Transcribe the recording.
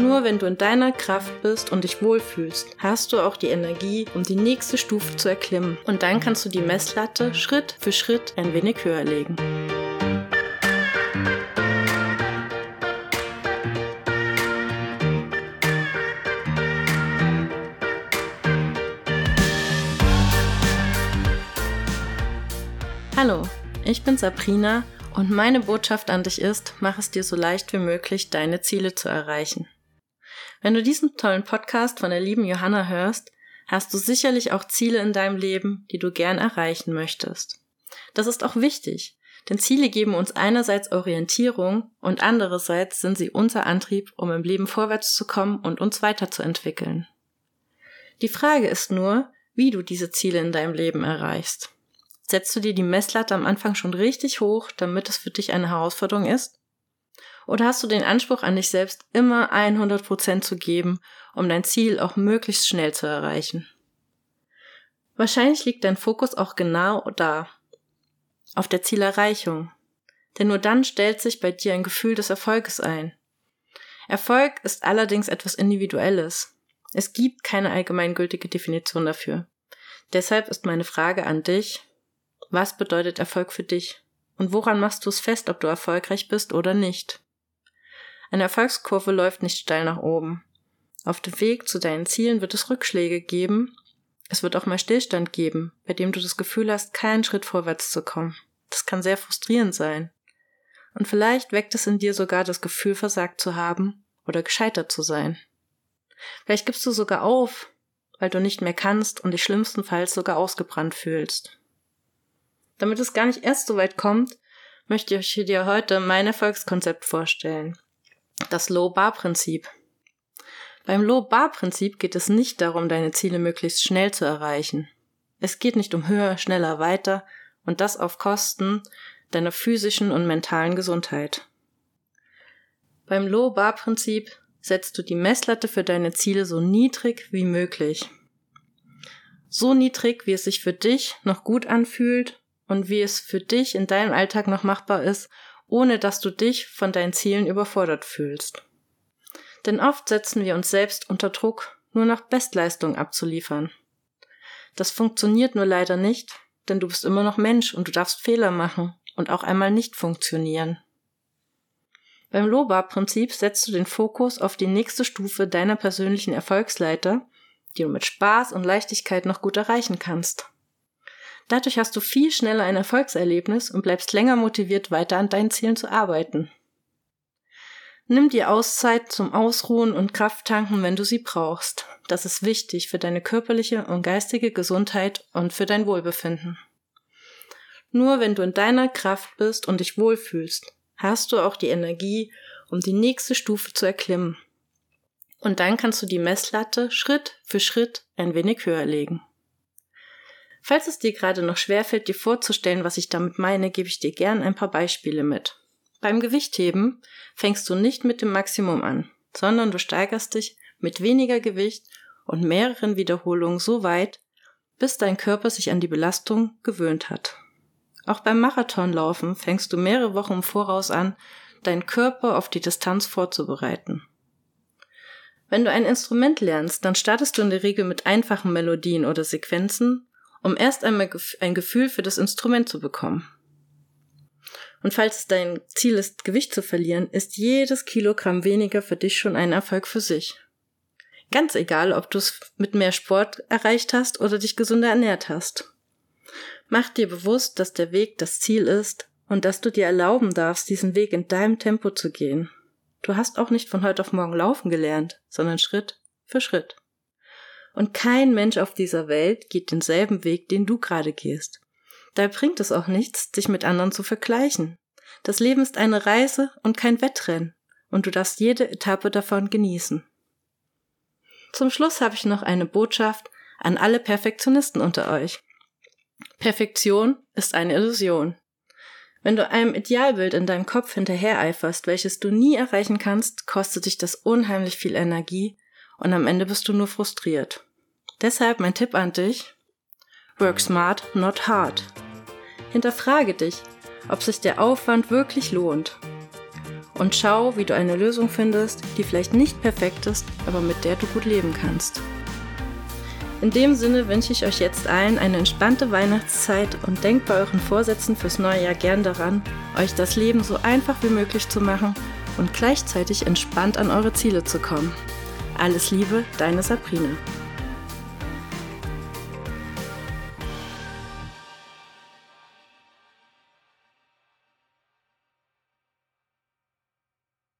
Nur wenn du in deiner Kraft bist und dich wohlfühlst, hast du auch die Energie, um die nächste Stufe zu erklimmen. Und dann kannst du die Messlatte Schritt für Schritt ein wenig höher legen. Hallo, ich bin Sabrina und meine Botschaft an dich ist, mach es dir so leicht wie möglich, deine Ziele zu erreichen. Wenn du diesen tollen Podcast von der lieben Johanna hörst, hast du sicherlich auch Ziele in deinem Leben, die du gern erreichen möchtest. Das ist auch wichtig, denn Ziele geben uns einerseits Orientierung und andererseits sind sie unser Antrieb, um im Leben vorwärts zu kommen und uns weiterzuentwickeln. Die Frage ist nur, wie du diese Ziele in deinem Leben erreichst. Setzt du dir die Messlatte am Anfang schon richtig hoch, damit es für dich eine Herausforderung ist? Oder hast du den Anspruch an dich selbst, immer 100 Prozent zu geben, um dein Ziel auch möglichst schnell zu erreichen? Wahrscheinlich liegt dein Fokus auch genau da, auf der Zielerreichung. Denn nur dann stellt sich bei dir ein Gefühl des Erfolges ein. Erfolg ist allerdings etwas Individuelles. Es gibt keine allgemeingültige Definition dafür. Deshalb ist meine Frage an dich, was bedeutet Erfolg für dich? Und woran machst du es fest, ob du erfolgreich bist oder nicht? Eine Erfolgskurve läuft nicht steil nach oben. Auf dem Weg zu deinen Zielen wird es Rückschläge geben. Es wird auch mal Stillstand geben, bei dem du das Gefühl hast, keinen Schritt vorwärts zu kommen. Das kann sehr frustrierend sein. Und vielleicht weckt es in dir sogar das Gefühl, versagt zu haben oder gescheitert zu sein. Vielleicht gibst du sogar auf, weil du nicht mehr kannst und dich schlimmstenfalls sogar ausgebrannt fühlst. Damit es gar nicht erst so weit kommt, möchte ich dir heute mein Erfolgskonzept vorstellen. Das Low-Bar-Prinzip. Beim Low-Bar-Prinzip geht es nicht darum, deine Ziele möglichst schnell zu erreichen. Es geht nicht um höher, schneller, weiter und das auf Kosten deiner physischen und mentalen Gesundheit. Beim Low-Bar-Prinzip setzt du die Messlatte für deine Ziele so niedrig wie möglich. So niedrig, wie es sich für dich noch gut anfühlt und wie es für dich in deinem Alltag noch machbar ist, ohne dass du dich von deinen Zielen überfordert fühlst. Denn oft setzen wir uns selbst unter Druck, nur nach Bestleistung abzuliefern. Das funktioniert nur leider nicht, denn du bist immer noch Mensch und du darfst Fehler machen und auch einmal nicht funktionieren. Beim Loba-Prinzip setzt du den Fokus auf die nächste Stufe deiner persönlichen Erfolgsleiter, die du mit Spaß und Leichtigkeit noch gut erreichen kannst. Dadurch hast du viel schneller ein Erfolgserlebnis und bleibst länger motiviert, weiter an deinen Zielen zu arbeiten. Nimm dir Auszeit zum Ausruhen und Krafttanken, wenn du sie brauchst. Das ist wichtig für deine körperliche und geistige Gesundheit und für dein Wohlbefinden. Nur wenn du in deiner Kraft bist und dich wohlfühlst, hast du auch die Energie, um die nächste Stufe zu erklimmen. Und dann kannst du die Messlatte Schritt für Schritt ein wenig höher legen. Falls es dir gerade noch schwerfällt, dir vorzustellen, was ich damit meine, gebe ich dir gern ein paar Beispiele mit. Beim Gewichtheben fängst du nicht mit dem Maximum an, sondern du steigerst dich mit weniger Gewicht und mehreren Wiederholungen so weit, bis dein Körper sich an die Belastung gewöhnt hat. Auch beim Marathonlaufen fängst du mehrere Wochen im Voraus an, deinen Körper auf die Distanz vorzubereiten. Wenn du ein Instrument lernst, dann startest du in der Regel mit einfachen Melodien oder Sequenzen um erst einmal ein Gefühl für das Instrument zu bekommen. Und falls es dein Ziel ist, Gewicht zu verlieren, ist jedes Kilogramm weniger für dich schon ein Erfolg für sich. Ganz egal, ob du es mit mehr Sport erreicht hast oder dich gesünder ernährt hast. Mach dir bewusst, dass der Weg das Ziel ist und dass du dir erlauben darfst, diesen Weg in deinem Tempo zu gehen. Du hast auch nicht von heute auf morgen laufen gelernt, sondern Schritt für Schritt. Und kein Mensch auf dieser Welt geht denselben Weg, den du gerade gehst. Da bringt es auch nichts, dich mit anderen zu vergleichen. Das Leben ist eine Reise und kein Wettrennen, und du darfst jede Etappe davon genießen. Zum Schluss habe ich noch eine Botschaft an alle Perfektionisten unter euch. Perfektion ist eine Illusion. Wenn du einem Idealbild in deinem Kopf hinterhereiferst, welches du nie erreichen kannst, kostet dich das unheimlich viel Energie und am Ende bist du nur frustriert. Deshalb mein Tipp an dich. Work smart, not hard. Hinterfrage dich, ob sich der Aufwand wirklich lohnt. und schau, wie du eine Lösung findest, die vielleicht nicht perfekt ist, aber mit der du gut leben kannst. In dem Sinne wünsche ich euch jetzt allen eine entspannte Weihnachtszeit und denkt bei euren Vorsätzen fürs neue Jahr gern daran, euch das Leben so einfach wie möglich zu machen und gleichzeitig entspannt an eure Ziele zu kommen. Alles Liebe, deine Sabrina.